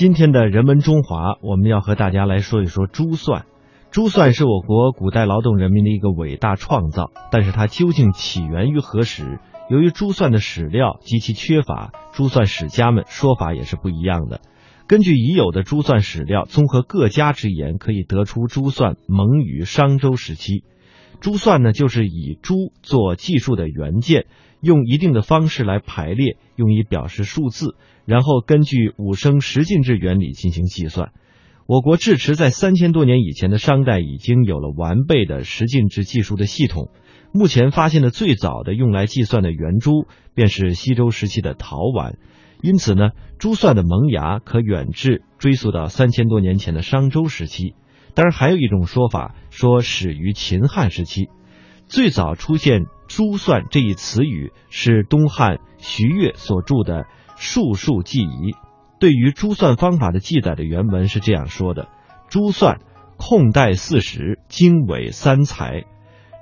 今天的人文中华，我们要和大家来说一说珠算。珠算是我国古代劳动人民的一个伟大创造，但是它究竟起源于何时？由于珠算的史料极其缺乏，珠算史家们说法也是不一样的。根据已有的珠算史料，综合各家之言，可以得出珠算萌于商周时期。珠算呢，就是以珠做计数的元件，用一定的方式来排列，用以表示数字，然后根据五声十进制原理进行计算。我国至迟在三千多年以前的商代已经有了完备的十进制技术的系统。目前发现的最早的用来计算的圆珠，便是西周时期的陶碗。因此呢，珠算的萌芽可远至追溯到三千多年前的商周时期。当然，还有一种说法说始于秦汉时期。最早出现“珠算”这一词语是东汉徐悦所著的《术数记遗》。对于珠算方法的记载的原文是这样说的：“珠算，空带四十，经纬三才。”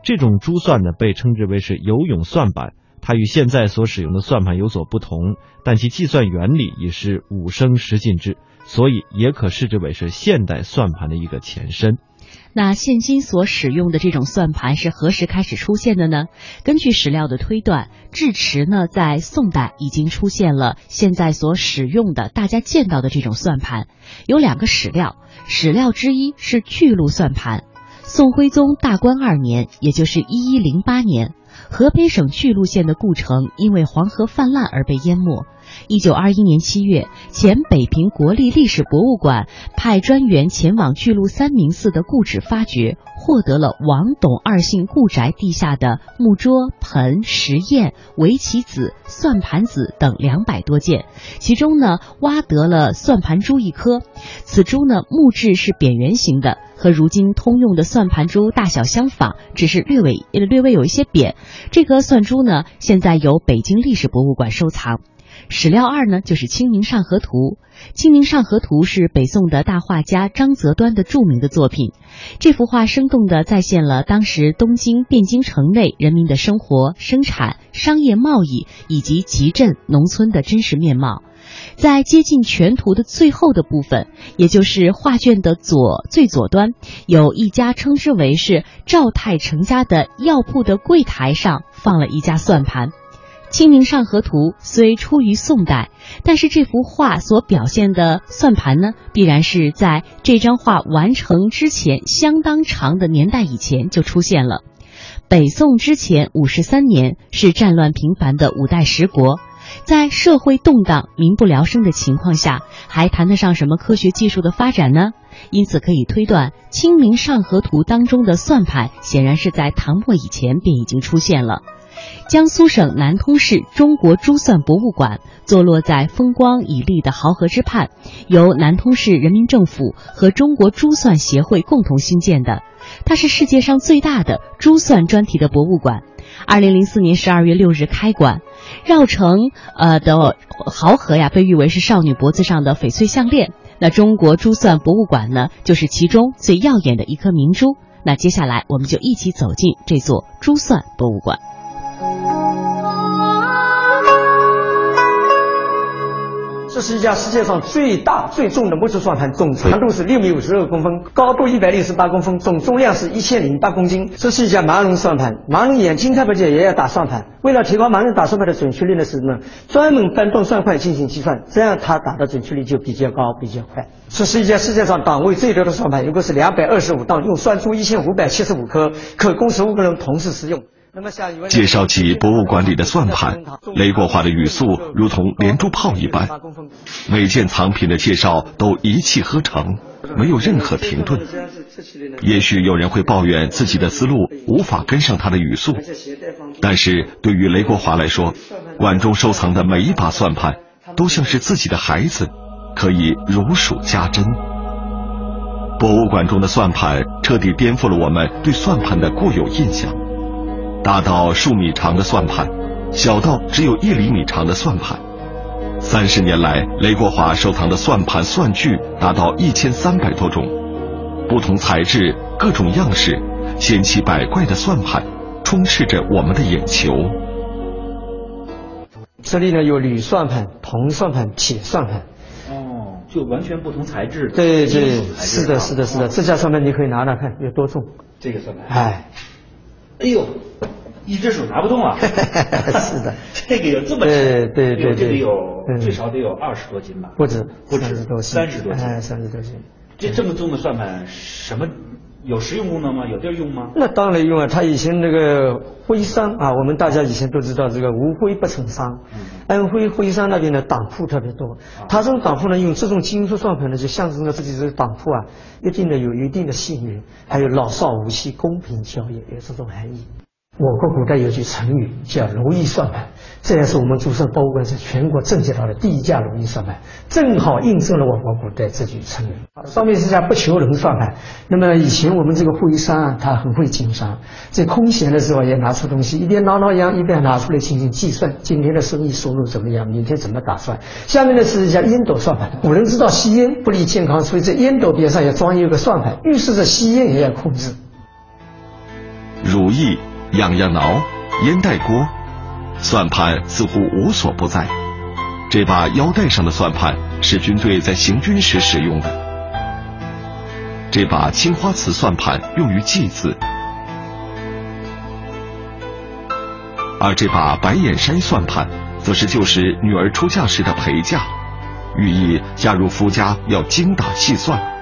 这种珠算呢，被称之为是游泳算板。它与现在所使用的算盘有所不同，但其计算原理也是五升十进制，所以也可视之为是现代算盘的一个前身。那现今所使用的这种算盘是何时开始出现的呢？根据史料的推断，至迟呢在宋代已经出现了现在所使用的大家见到的这种算盘。有两个史料，史料之一是巨鹿算盘。宋徽宗大观二年，也就是一一零八年。河北省巨鹿县的故城因为黄河泛滥而被淹没。一九二一年七月，前北平国立历史博物馆派专员前往巨鹿三明寺的故址发掘，获得了王董二姓故宅地下的木桌、盆、石砚、围棋子、算盘子等两百多件，其中呢，挖得了算盘珠一颗。此珠呢，木质是扁圆形的，和如今通用的算盘珠大小相仿，只是略微略微有一些扁。这颗算珠呢，现在由北京历史博物馆收藏。史料二呢，就是《清明上河图》。《清明上河图》是北宋的大画家张择端的著名的作品。这幅画生动地再现了当时东京汴京城内人民的生活、生产、商业、贸易以及集镇、农村的真实面貌。在接近全图的最后的部分，也就是画卷的左最左端，有一家称之为是赵太成家的药铺的柜台上放了一家算盘。《清明上河图》虽出于宋代，但是这幅画所表现的算盘呢，必然是在这张画完成之前相当长的年代以前就出现了。北宋之前五十三年是战乱频繁的五代十国，在社会动荡、民不聊生的情况下，还谈得上什么科学技术的发展呢？因此可以推断，《清明上河图》当中的算盘显然是在唐末以前便已经出现了。江苏省南通市中国珠算博物馆坐落在风光旖旎的濠河之畔，由南通市人民政府和中国珠算协会共同兴建的。它是世界上最大的珠算专题的博物馆。二零零四年十二月六日开馆，绕城呃的濠河呀，被誉为是少女脖子上的翡翠项链。那中国珠算博物馆呢，就是其中最耀眼的一颗明珠。那接下来，我们就一起走进这座珠算博物馆。这是一家世界上最大最重的木质算盘，总长度是六米五十二公分，高度一百六十八公分，总重量是一千零八公斤。这是一家盲人算盘，盲人眼睛看不见也要打算盘。为了提高盲人打算盘的准确率呢，是什么？专门搬动算块进行计算，这样他打的准确率就比较高，比较快。这是一家世界上档位最多的算盘，一共是两百二十五档，用算出一千五百七十五颗，可供十五个人同时使用。介绍起博物馆里的算盘，雷国华的语速如同连珠炮一般，每件藏品的介绍都一气呵成，没有任何停顿。也许有人会抱怨自己的思路无法跟上他的语速，但是对于雷国华来说，馆中收藏的每一把算盘都像是自己的孩子，可以如数家珍。博物馆中的算盘彻底颠覆了我们对算盘的固有印象。大到数米长的算盘，小到只有一厘米长的算盘。三十年来，雷国华收藏的算盘算具达到一千三百多种，不同材质、各种样式、千奇百怪的算盘，充斥着我们的眼球。这里呢有铝算盘、铜算盘、铁算盘。哦。就完全不同材质。对对，是的，是的，是的。这架算盘你可以拿拿看有多重。这个算盘。哎，哎呦，一只手拿不动啊。是的。这个有这么重？对对对这个有最少得有二十多斤吧？不止，不止三十多斤。哎，三十多斤。这这么重的算盘，什么？有实用功能吗？有地儿用吗？那当然用啊！他以前那个徽商啊，我们大家以前都知道，这个无徽不成商。安徽徽商那边的党铺特别多，他这种党铺呢，用这种金属算盘呢，就象征着自己这个党铺啊，一定的有一定的信誉，还有老少无欺、公平交易，有这种含义。我国古代有句成语叫“如意算盘”，这也是我们珠算博物馆在全国征集到的第一架如意算盘，正好印证了我国古代这句成语。上面是讲不求人算盘。那么以前我们这个徽商啊，他很会经商，在空闲的时候也拿出东西，一边挠挠痒，一边拿出来进行计算，今天的生意收入怎么样，明天怎么打算。下面呢是一架烟斗算盘。古人知道吸烟不利健康，所以在烟斗边上也装一个算盘，预示着吸烟也要控制。如意。痒痒挠，烟袋锅，算盘似乎无所不在。这把腰带上的算盘是军队在行军时使用的。这把青花瓷算盘用于祭祀，而这把白眼山算盘则是旧时女儿出嫁时的陪嫁，寓意嫁入夫家要精打细算。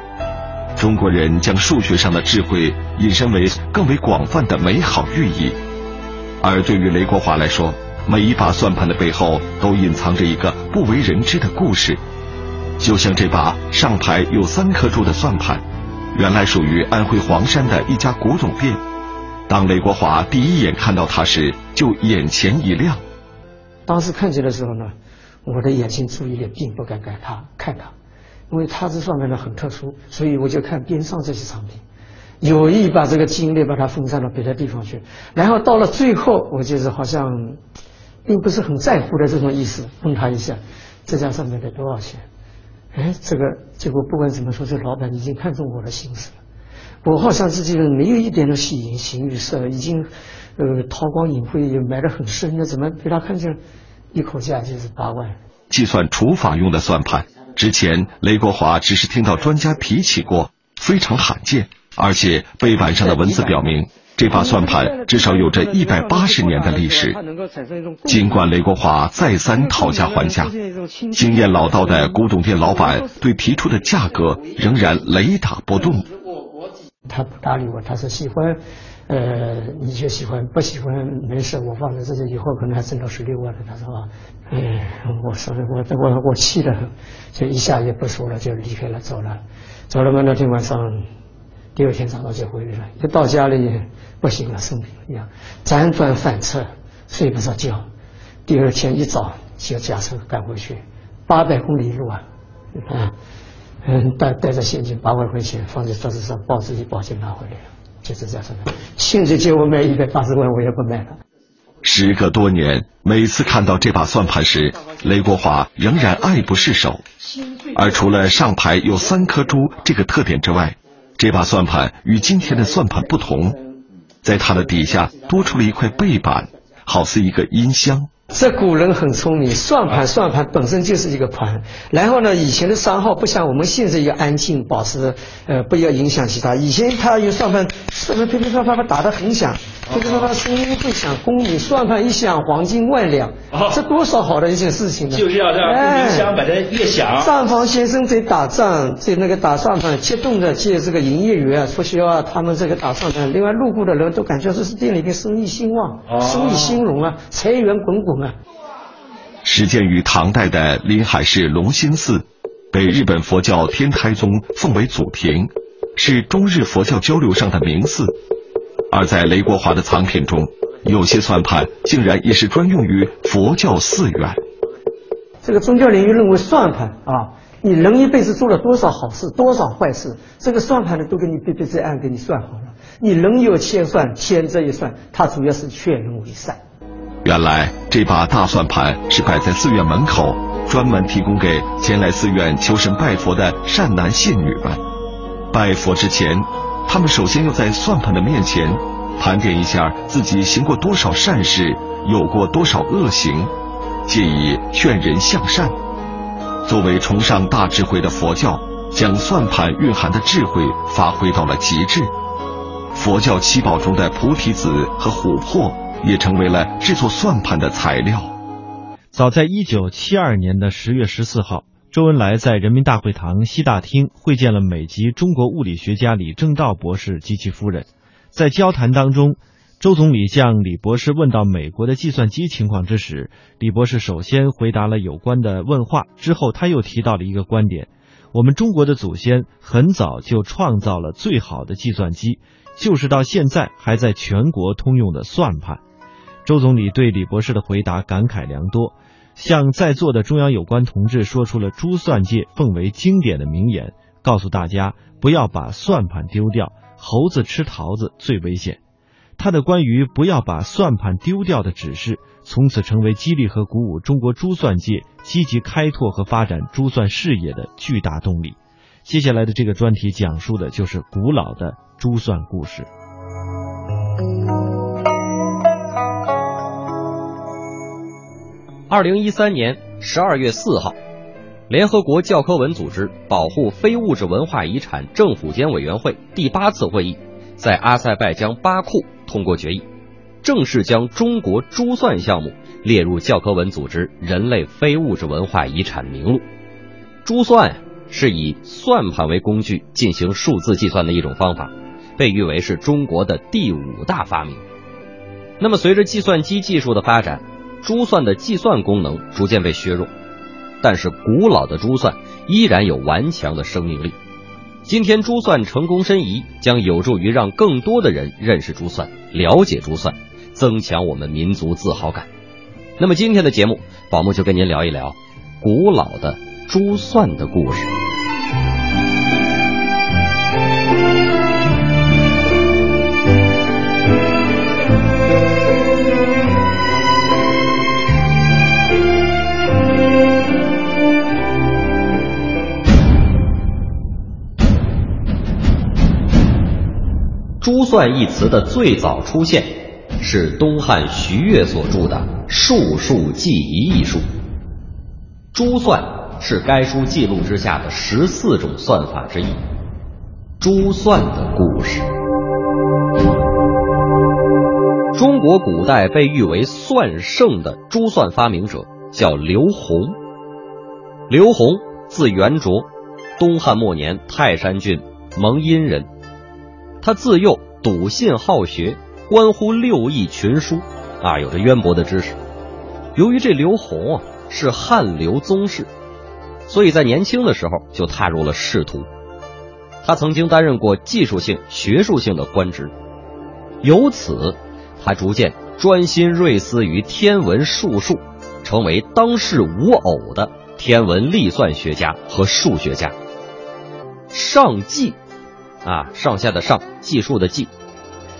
中国人将数学上的智慧引申为更为广泛的美好寓意，而对于雷国华来说，每一把算盘的背后都隐藏着一个不为人知的故事。就像这把上排有三颗珠的算盘，原来属于安徽黄山的一家古董店。当雷国华第一眼看到它时，就眼前一亮。当时看见的时候呢，我的眼睛注意力并不敢给他看它。因为它这算盘呢很特殊，所以我就看边上这些产品，有意把这个精力把它分散到别的地方去。然后到了最后，我就是好像并不是很在乎的这种意思，问他一下，这家上面得多少钱？哎，这个结果不管怎么说，这老板已经看中我的心思了。我好像自己没有一点的喜形于色，已经呃韬光养晦也埋得很深了，怎么被他看见一口价就是八万？计算除法用的算盘。之前，雷国华只是听到专家提起过，非常罕见。而且背板上的文字表明，这把算盘至少有着一百八十年的历史。尽管雷国华再三讨价还价，经验老道的古董店老板对提出的价格仍然雷打不动。他不搭理我，他说喜欢。呃，你就喜欢不喜欢没事，我放在这里以后可能还挣到十六万了。他说啊，哎，我说我我我气得很，就一下也不说了，就离开了，走了。走了嘛，那天晚上，第二天早上就回来了。一到家里不行了，生病了一样，辗转反侧，睡不着觉。第二天一早就驾车赶回去，八百公里路啊，啊，嗯，带带着现金八万块钱放在桌子上，抱自己包就拿回来了。就是这样说的，现在借我买一百八十万，我也不买了。时隔多年，每次看到这把算盘时，雷国华仍然爱不释手。而除了上排有三颗珠这个特点之外，这把算盘与今天的算盘不同，在它的底下多出了一块背板，好似一个音箱。这古人很聪明，算盘算盘本身就是一个盘，然后呢，以前的商号不像我们现在要安静，保持呃不要影响其他。以前他用算盘，算盘噼噼啪啪啪打得很响。这个他声音会响，功名算盘一响，黄金万两，这多少好的一件事情呢？就是要让音响把它越响。上方先生在打仗，在那个打算盘，激动的借这个营业员促销啊，他们这个打算盘，另外路过的人都感觉这是店里面生意兴旺，生意兴隆啊，财源滚滚啊。始建于唐代的临海市龙兴寺，被日本佛教天台宗奉为祖庭，是中日佛教交流上的名寺。而在雷国华的藏品中，有些算盘竟然也是专用于佛教寺院。这个宗教领域认为算盘啊，你人一辈子做了多少好事，多少坏事，这个算盘呢都给你笔笔在案给你算好了。你人有千算，千这一算，它主要是劝人为善。原来这把大算盘是摆在寺院门口，专门提供给前来寺院求神拜佛的善男信女们。拜佛之前。他们首先要在算盘的面前盘点一下自己行过多少善事，有过多少恶行，借以劝人向善。作为崇尚大智慧的佛教，将算盘蕴含的智慧发挥到了极致。佛教七宝中的菩提子和琥珀也成为了制作算盘的材料。早在一九七二年的十月十四号，周恩来在人民大会堂西大厅会见了美籍中国物理学家李政道博士及其夫人。在交谈当中，周总理向李博士问到美国的计算机情况之时，李博士首先回答了有关的问话，之后他又提到了一个观点：我们中国的祖先很早就创造了最好的计算机。就是到现在还在全国通用的算盘，周总理对李博士的回答感慨良多，向在座的中央有关同志说出了珠算界奉为经典的名言，告诉大家不要把算盘丢掉，猴子吃桃子最危险。他的关于不要把算盘丢掉的指示，从此成为激励和鼓舞中国珠算界积极开拓和发展珠算事业的巨大动力。接下来的这个专题讲述的就是古老的珠算故事。二零一三年十二月四号，联合国教科文组织保护非物质文化遗产政府间委员会第八次会议在阿塞拜疆巴库通过决议，正式将中国珠算项目列入教科文组织人类非物质文化遗产名录。珠算。是以算盘为工具进行数字计算的一种方法，被誉为是中国的第五大发明。那么，随着计算机技术的发展，珠算的计算功能逐渐被削弱，但是古老的珠算依然有顽强的生命力。今天，珠算成功申遗，将有助于让更多的人认识珠算、了解珠算，增强我们民族自豪感。那么，今天的节目，宝木就跟您聊一聊古老的。珠算的故事。珠算一词的最早出现，是东汉徐悦所著的《术数记遗》一书。珠算。是该书记录之下的十四种算法之一，珠算的故事。中国古代被誉为算圣的珠算发明者叫刘洪。刘洪字元卓，东汉末年泰山郡蒙阴人。他自幼笃信好学，关乎六艺群书，啊，有着渊博的知识。由于这刘洪啊是汉刘宗室。所以在年轻的时候就踏入了仕途，他曾经担任过技术性、学术性的官职，由此他逐渐专心锐思于天文术数，成为当世无偶的天文历算学家和数学家。上计，啊，上下的上，计数的计，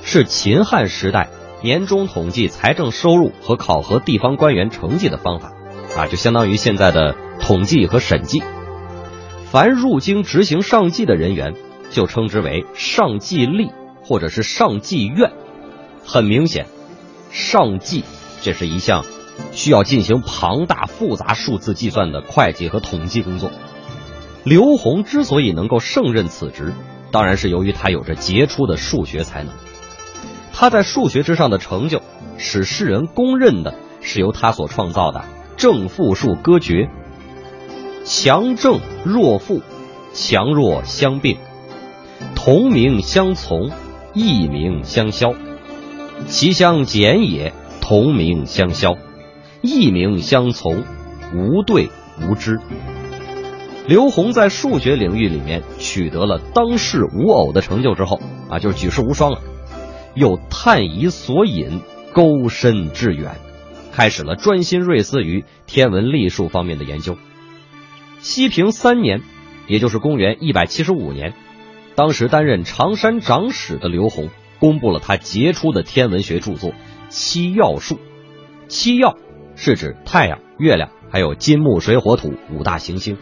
是秦汉时代年终统计财政收入和考核地方官员成绩的方法，啊，就相当于现在的。统计和审计，凡入京执行上计的人员，就称之为上计吏或者是上计院。很明显，上计这是一项需要进行庞大复杂数字计算的会计和统计工作。刘洪之所以能够胜任此职，当然是由于他有着杰出的数学才能。他在数学之上的成就，使世人公认的是由他所创造的正负数割诀。强正弱负，强弱相并，同名相从，异名相消。其相减也，同名相消，异名相从，无对无知。刘洪在数学领域里面取得了当世无偶的成就之后啊，就是举世无双了。又探疑索引，钩深致远，开始了专心锐思于天文历数方面的研究。西平三年，也就是公元一百七十五年，当时担任常山长史的刘洪公布了他杰出的天文学著作《七曜术》。七曜是指太阳、月亮还有金木水火土五大行星。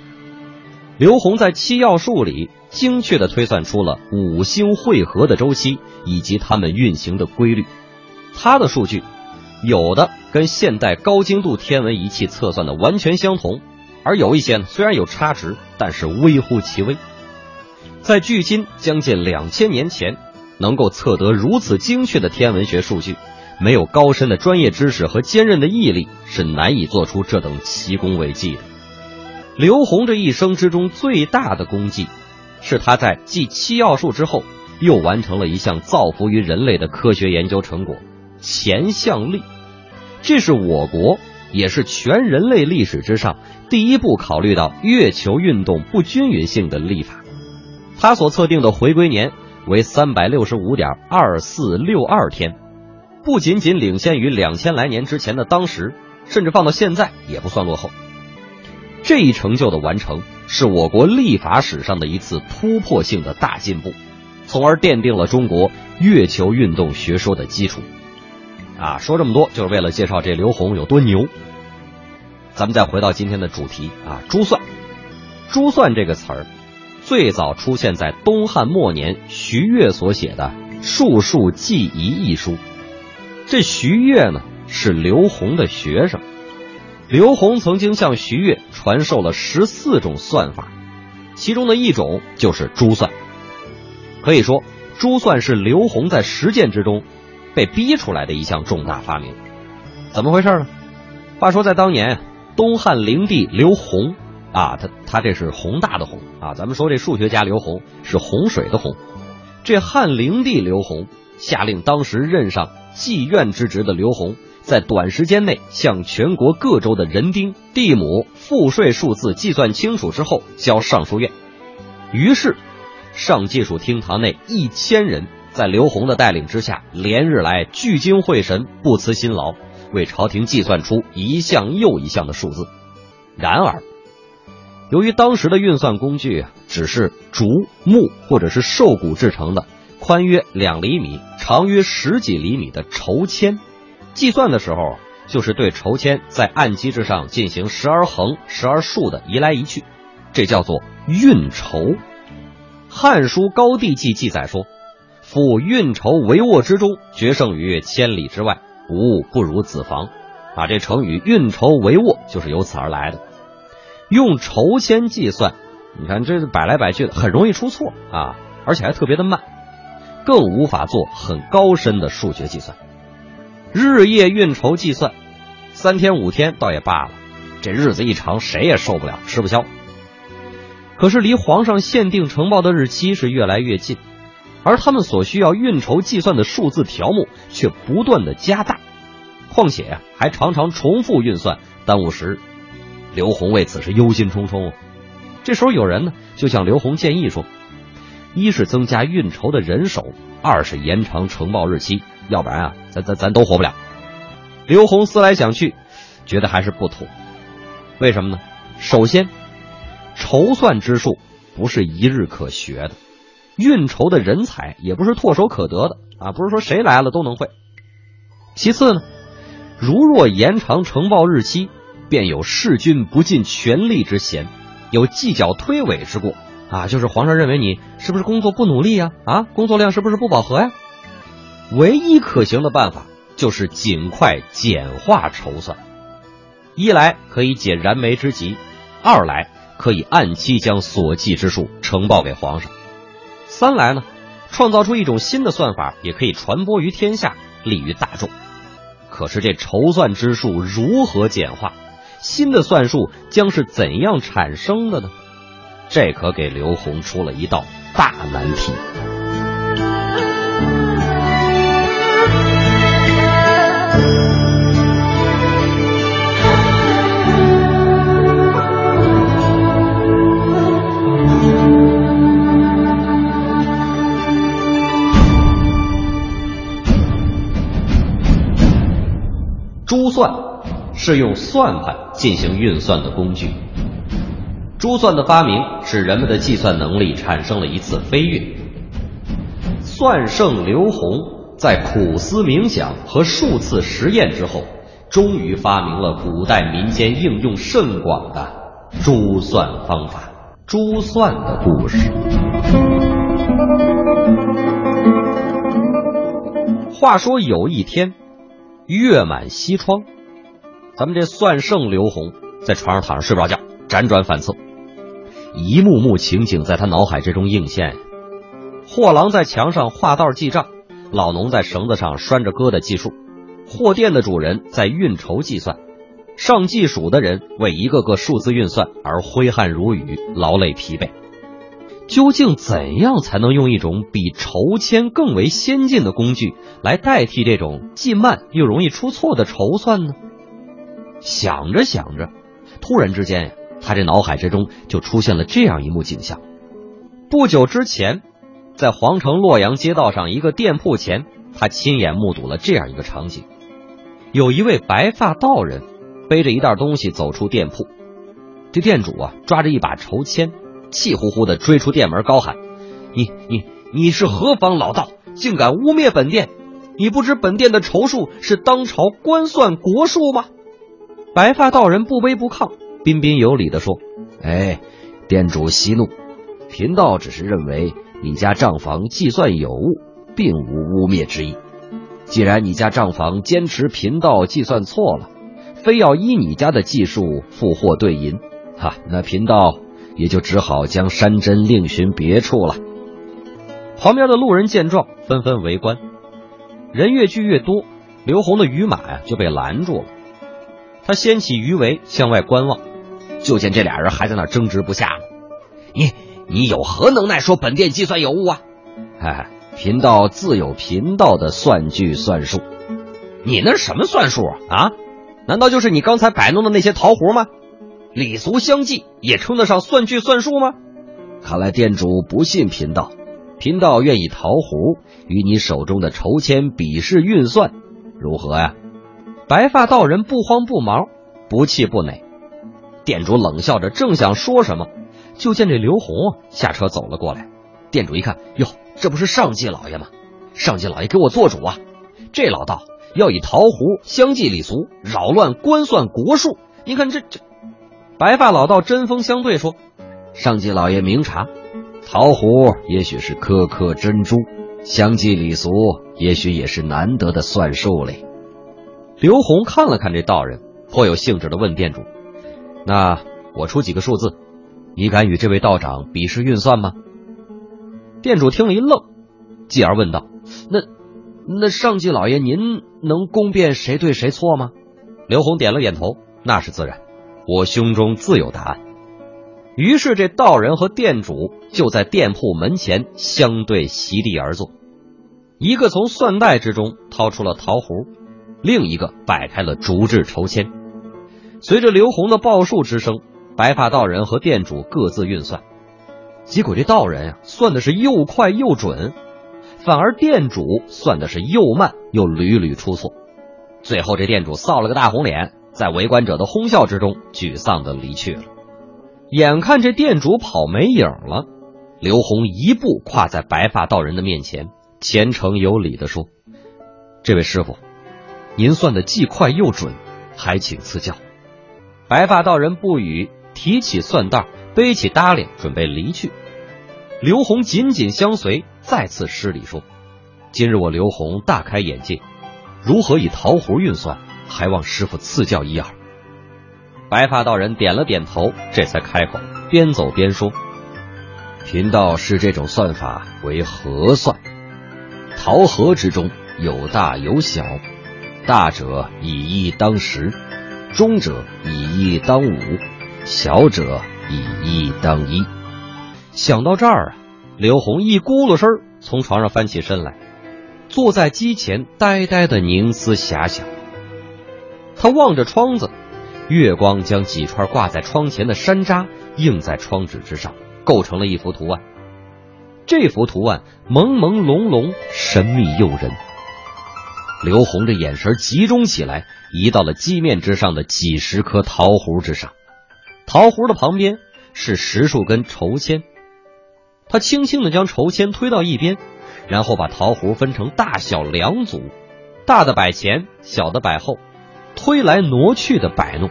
刘洪在《七曜术》里精确地推算出了五星汇合的周期以及它们运行的规律。他的数据有的跟现代高精度天文仪器测算的完全相同。而有一些呢，虽然有差值，但是微乎其微。在距今将近两千年前，能够测得如此精确的天文学数据，没有高深的专业知识和坚韧的毅力，是难以做出这等奇功伟绩的。刘洪这一生之中最大的功绩，是他在继七要术之后，又完成了一项造福于人类的科学研究成果——前项历。这是我国，也是全人类历史之上第一部考虑到月球运动不均匀性的历法。他所测定的回归年为三百六十五点二四六二天，不仅仅领先于两千来年之前的当时，甚至放到现在也不算落后。这一成就的完成，是我国立法史上的一次突破性的大进步，从而奠定了中国月球运动学说的基础。啊，说这么多就是为了介绍这刘洪有多牛。咱们再回到今天的主题啊，珠算。珠算这个词儿。最早出现在东汉末年徐悦所写的《术数记遗》一书。这徐悦呢是刘洪的学生，刘洪曾经向徐悦传授了十四种算法，其中的一种就是珠算。可以说，珠算是刘洪在实践之中被逼出来的一项重大发明。怎么回事呢？话说在当年，东汉灵帝刘洪。啊，他他这是宏大的宏啊！咱们说这数学家刘洪是洪水的洪，这汉灵帝刘洪下令，当时任上妓院之职的刘洪，在短时间内向全国各州的人丁、地亩、赋税数字计算清楚之后，交尚书院。于是，上计数厅堂内一千人在刘洪的带领之下，连日来聚精会神、不辞辛劳，为朝廷计算出一项又一项的数字。然而，由于当时的运算工具只是竹木或者是兽骨制成的，宽约两厘米、长约十几厘米的筹签，计算的时候就是对筹签在按机之上进行时而横、时而竖的移来移去，这叫做运筹。《汉书·高帝纪》记载说：“夫运筹帷幄之中，决胜于千里之外，无物不如子房。”啊，这成语“运筹帷幄”就是由此而来的。用筹签计算，你看这摆来摆去的，很容易出错啊，而且还特别的慢，更无法做很高深的数学计算。日夜运筹计算，三天五天倒也罢了，这日子一长，谁也受不了，吃不消。可是离皇上限定呈报的日期是越来越近，而他们所需要运筹计算的数字条目却不断的加大，况且，还常常重复运算，耽误时日。刘洪为此是忧心忡忡。这时候有人呢就向刘洪建议说：“一是增加运筹的人手，二是延长呈报日期，要不然啊，咱咱咱都活不了。”刘洪思来想去，觉得还是不妥。为什么呢？首先，筹算之术不是一日可学的，运筹的人才也不是唾手可得的啊，不是说谁来了都能会。其次呢，如若延长呈报日期，便有弑君不尽全力之嫌，有计较推诿之过啊！就是皇上认为你是不是工作不努力呀？啊，工作量是不是不饱和呀？唯一可行的办法就是尽快简化筹算，一来可以解燃眉之急，二来可以按期将所记之数呈报给皇上，三来呢，创造出一种新的算法，也可以传播于天下，利于大众。可是这筹算之术如何简化？新的算术将是怎样产生的呢？这可给刘洪出了一道大难题。珠算。是用算盘进行运算的工具。珠算的发明使人们的计算能力产生了一次飞跃。算圣刘洪在苦思冥想和数次实验之后，终于发明了古代民间应用甚广的珠算方法。珠算的故事。话说有一天，月满西窗。咱们这算圣刘洪在床上躺着睡不着觉，辗转反侧，一幕幕情景在他脑海之中映现：货郎在墙上画道记账，老农在绳子上拴着疙瘩计数，货店的主人在运筹计算，上计数的人为一个个数字运算而挥汗如雨、劳累疲惫。究竟怎样才能用一种比筹签更为先进的工具来代替这种既慢又容易出错的筹算呢？想着想着，突然之间呀，他这脑海之中就出现了这样一幕景象：不久之前，在皇城洛阳街道上一个店铺前，他亲眼目睹了这样一个场景：有一位白发道人背着一袋东西走出店铺，这店主啊抓着一把筹签。气呼呼的追出店门，高喊：“你你你是何方老道，竟敢污蔑本店？你不知本店的筹数是当朝官算国数吗？”白发道人不卑不亢，彬彬有礼的说：“哎，店主息怒，贫道只是认为你家账房计算有误，并无污蔑之意。既然你家账房坚持贫道计算错了，非要依你家的计数付货兑银，哈，那贫道。”也就只好将山珍另寻别处了。旁边的路人见状，纷纷围观。人越聚越多，刘洪的鱼马呀就被拦住了。他掀起鱼围向外观望，就见这俩人还在那争执不下。你你有何能耐说本店计算有误啊？哈哎，贫道自有贫道的算据算术。你那什么算术啊？啊？难道就是你刚才摆弄的那些桃核吗？礼俗相济也称得上算句算数吗？看来店主不信贫道，贫道愿意桃壶与你手中的筹签比试运算，如何呀？白发道人不慌不忙，不气不馁。店主冷笑着，正想说什么，就见这刘洪啊下车走了过来。店主一看，哟，这不是上季老爷吗？上季老爷给我做主啊！这老道要以桃壶相祭礼俗，扰乱官算国术。你看这这。白发老道针锋相对说：“上级老爷明察，桃核也许是颗颗珍珠，相继礼俗也许也是难得的算术嘞。”刘洪看了看这道人，颇有兴致的问店主：“那我出几个数字，你敢与这位道长比试运算吗？”店主听了一愣，继而问道：“那那上级老爷您能公辨谁对谁错吗？”刘洪点了点头：“那是自然。”我胸中自有答案。于是，这道人和店主就在店铺门前相对席地而坐，一个从算袋之中掏出了桃核，另一个摆开了竹制筹签。随着刘洪的报数之声，白发道人和店主各自运算。结果，这道人啊算的是又快又准，反而店主算的是又慢又屡屡出错。最后，这店主臊了个大红脸。在围观者的哄笑之中，沮丧的离去了。眼看这店主跑没影了，刘洪一步跨在白发道人的面前，虔诚有礼的说：“这位师傅，您算的既快又准，还请赐教。”白发道人不语，提起算袋，背起搭裢，准备离去。刘洪紧紧相随，再次施礼说：“今日我刘洪大开眼界，如何以桃核运算？”还望师傅赐教一二。白发道人点了点头，这才开口，边走边说：“贫道视这种算法为合算。桃核之中有大有小，大者以一当十，中者以一当五，小者以一当一。”想到这儿啊，刘洪一咕噜声从床上翻起身来，坐在机前呆呆的凝思遐想。他望着窗子，月光将几串挂在窗前的山楂映在窗纸之上，构成了一幅图案。这幅图案朦朦胧胧，神秘诱人。刘红的眼神集中起来，移到了机面之上的几十颗桃核之上。桃核的旁边是十数根筹签。他轻轻的将筹签推到一边，然后把桃核分成大小两组，大的摆前，小的摆后。推来挪去的摆弄，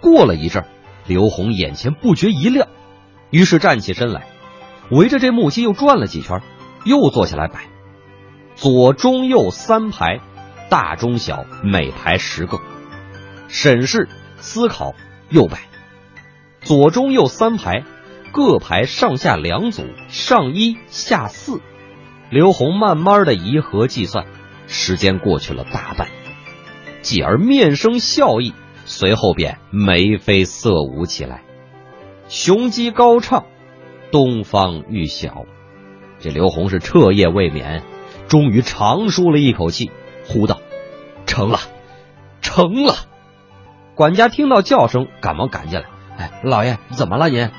过了一阵，刘洪眼前不觉一亮，于是站起身来，围着这木屐又转了几圈，又坐下来摆，左中右三排，大中小每排十个，审视思考又摆，左中右三排，各排上下两组，上一下四。刘洪慢慢的移合计算，时间过去了大半，继而面生笑意，随后便眉飞色舞起来，雄鸡高唱，东方欲晓。这刘洪是彻夜未眠，终于长舒了一口气，呼道：“成了，成了！”管家听到叫声，赶忙赶进来：“哎，老爷，怎么了您？”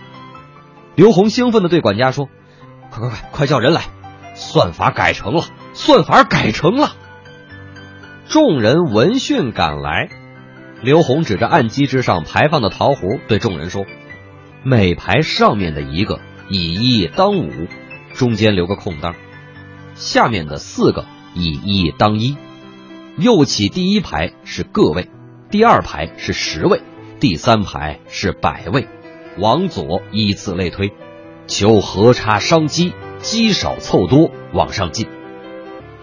刘洪兴奋的对管家说：“快快快，快叫人来！算法改成了，算法改成了！”众人闻讯赶来，刘洪指着案几之上排放的桃核，对众人说：“每排上面的一个以一当五。”中间留个空档，下面的四个以一当一，右起第一排是个位，第二排是十位，第三排是百位，往左依次类推，求和差商机，积少凑多往上进。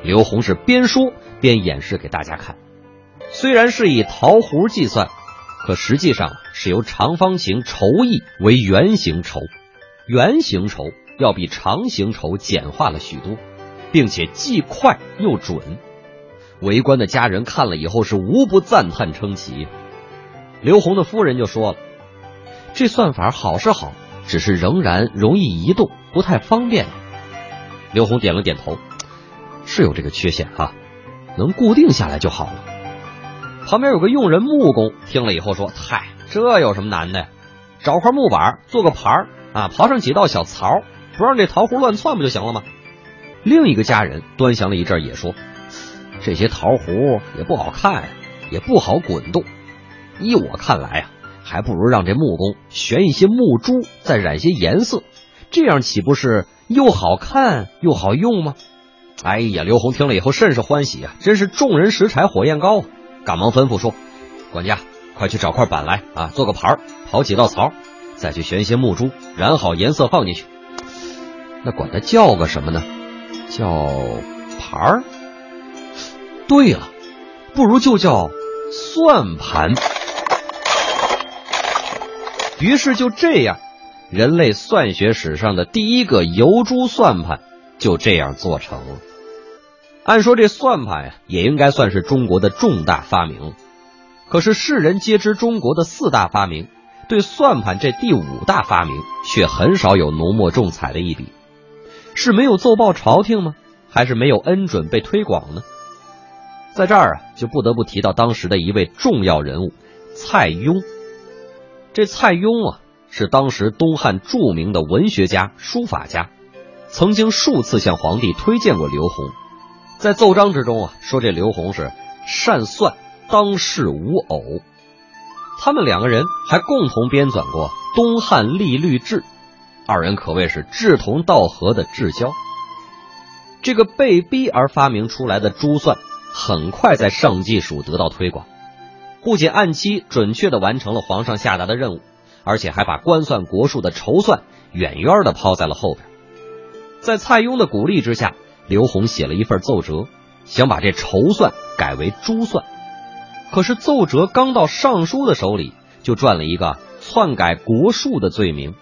刘洪是边说便演示给大家看，虽然是以桃核计算，可实际上是由长方形筹翼为圆形筹，圆形筹。要比长形筹简化了许多，并且既快又准。围观的家人看了以后是无不赞叹称奇。刘洪的夫人就说了：“这算法好是好，只是仍然容易移动，不太方便。”刘洪点了点头：“是有这个缺陷哈，能固定下来就好了。”旁边有个佣人木工听了以后说：“嗨，这有什么难的？找块木板做个盘儿啊，刨上几道小槽。”不让这桃核乱窜不就行了吗？另一个家人端详了一阵，也说：“这些桃核也不好看呀，也不好滚动。依我看来啊，还不如让这木工悬一些木珠，再染些颜色，这样岂不是又好看又好用吗？”哎呀，刘洪听了以后甚是欢喜啊，真是众人拾柴火焰高啊，赶忙吩咐说：“管家，快去找块板来啊，做个盘儿，刨几道槽，再去悬一些木珠，染好颜色放进去。”那管它叫个什么呢？叫盘儿。对了，不如就叫算盘。于是就这样，人类算学史上的第一个游珠算盘就这样做成了。按说这算盘呀，也应该算是中国的重大发明。可是世人皆知中国的四大发明，对算盘这第五大发明却很少有浓墨重彩的一笔。是没有奏报朝廷吗？还是没有恩准被推广呢？在这儿啊，就不得不提到当时的一位重要人物蔡邕。这蔡邕啊，是当时东汉著名的文学家、书法家，曾经数次向皇帝推荐过刘宏。在奏章之中啊，说这刘宏是善算，当世无偶。他们两个人还共同编纂过《东汉历律志》。二人可谓是志同道合的至交。这个被逼而发明出来的珠算，很快在上计署得到推广，不仅按期准确的完成了皇上下达的任务，而且还把官算国术的筹算远远的抛在了后边。在蔡邕的鼓励之下，刘宏写了一份奏折，想把这筹算改为珠算。可是奏折刚到尚书的手里，就赚了一个篡改国术的罪名。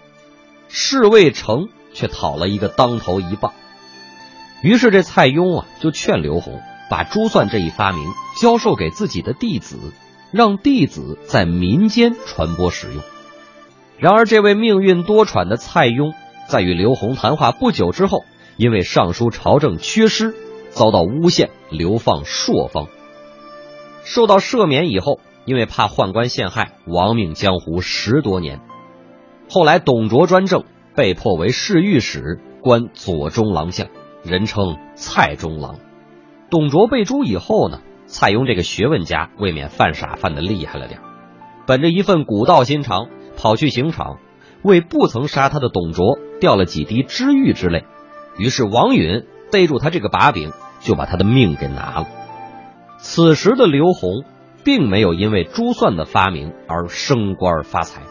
事未成，却讨了一个当头一棒。于是这蔡邕啊，就劝刘宏把珠算这一发明教授给自己的弟子，让弟子在民间传播使用。然而，这位命运多舛的蔡邕，在与刘宏谈话不久之后，因为上书朝政缺失，遭到诬陷，流放朔方。受到赦免以后，因为怕宦官陷害，亡命江湖十多年。后来，董卓专政，被迫为侍御史，官左中郎将，人称蔡中郎。董卓被诛以后呢，蔡邕这个学问家未免犯傻犯的厉害了点本着一份古道心肠，跑去刑场，为不曾杀他的董卓掉了几滴知遇之泪。于是王允逮住他这个把柄，就把他的命给拿了。此时的刘宏，并没有因为珠算的发明而升官发财。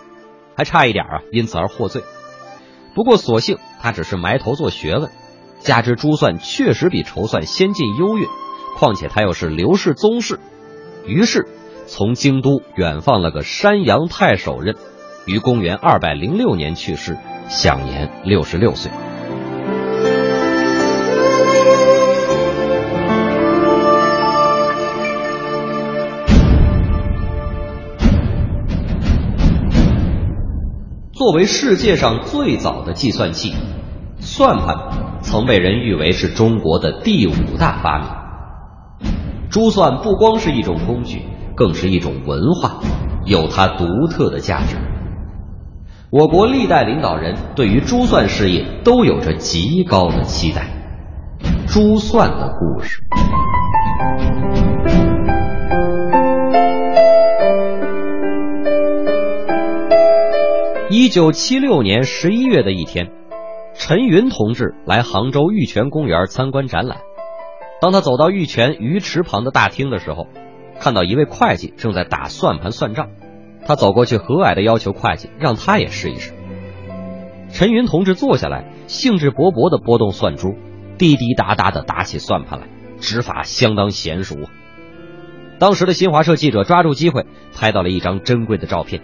还差一点啊，因此而获罪。不过，所幸他只是埋头做学问，加之珠算确实比筹算先进优越，况且他又是刘氏宗室，于是从京都远放了个山阳太守任，于公元二百零六年去世，享年六十六岁。作为世界上最早的计算器，算盘曾被人誉为是中国的第五大发明。珠算不光是一种工具，更是一种文化，有它独特的价值。我国历代领导人对于珠算事业都有着极高的期待。珠算的故事。一九七六年十一月的一天，陈云同志来杭州玉泉公园参观展览。当他走到玉泉鱼池旁的大厅的时候，看到一位会计正在打算盘算账。他走过去和蔼的要求会计让他也试一试。陈云同志坐下来，兴致勃勃地拨动算珠，滴滴答答地打起算盘来，指法相当娴熟。当时的新华社记者抓住机会拍到了一张珍贵的照片。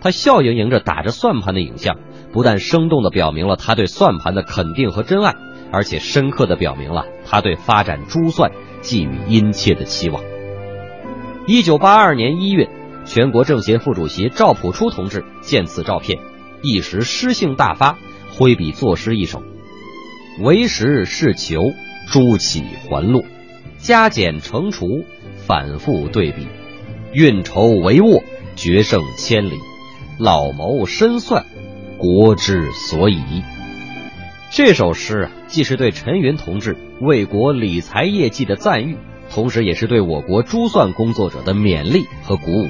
他笑盈盈着打着算盘的影像，不但生动地表明了他对算盘的肯定和真爱，而且深刻地表明了他对发展珠算寄予殷切的期望。一九八二年一月，全国政协副主席赵朴初同志见此照片，一时诗兴大发，挥笔作诗一首：“为时是求，珠起还落，加减乘除，反复对比，运筹帷幄，决胜千里。”老谋深算，国之所以。这首诗啊，既是对陈云同志为国理财业绩的赞誉，同时也是对我国珠算工作者的勉励和鼓舞。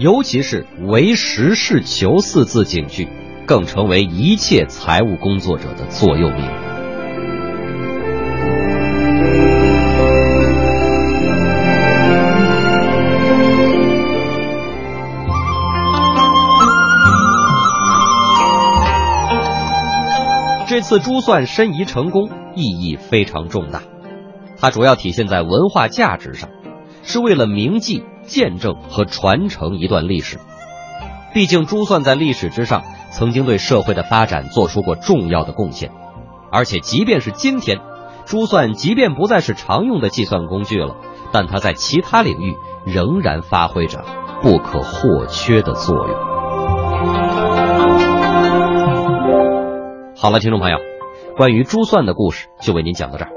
尤其是“唯实事求”四字警句，更成为一切财务工作者的座右铭。这次珠算申遗成功，意义非常重大。它主要体现在文化价值上，是为了铭记、见证和传承一段历史。毕竟珠算在历史之上曾经对社会的发展做出过重要的贡献，而且即便是今天，珠算即便不再是常用的计算工具了，但它在其他领域仍然发挥着不可或缺的作用。好了，听众朋友，关于珠算的故事就为您讲到这儿。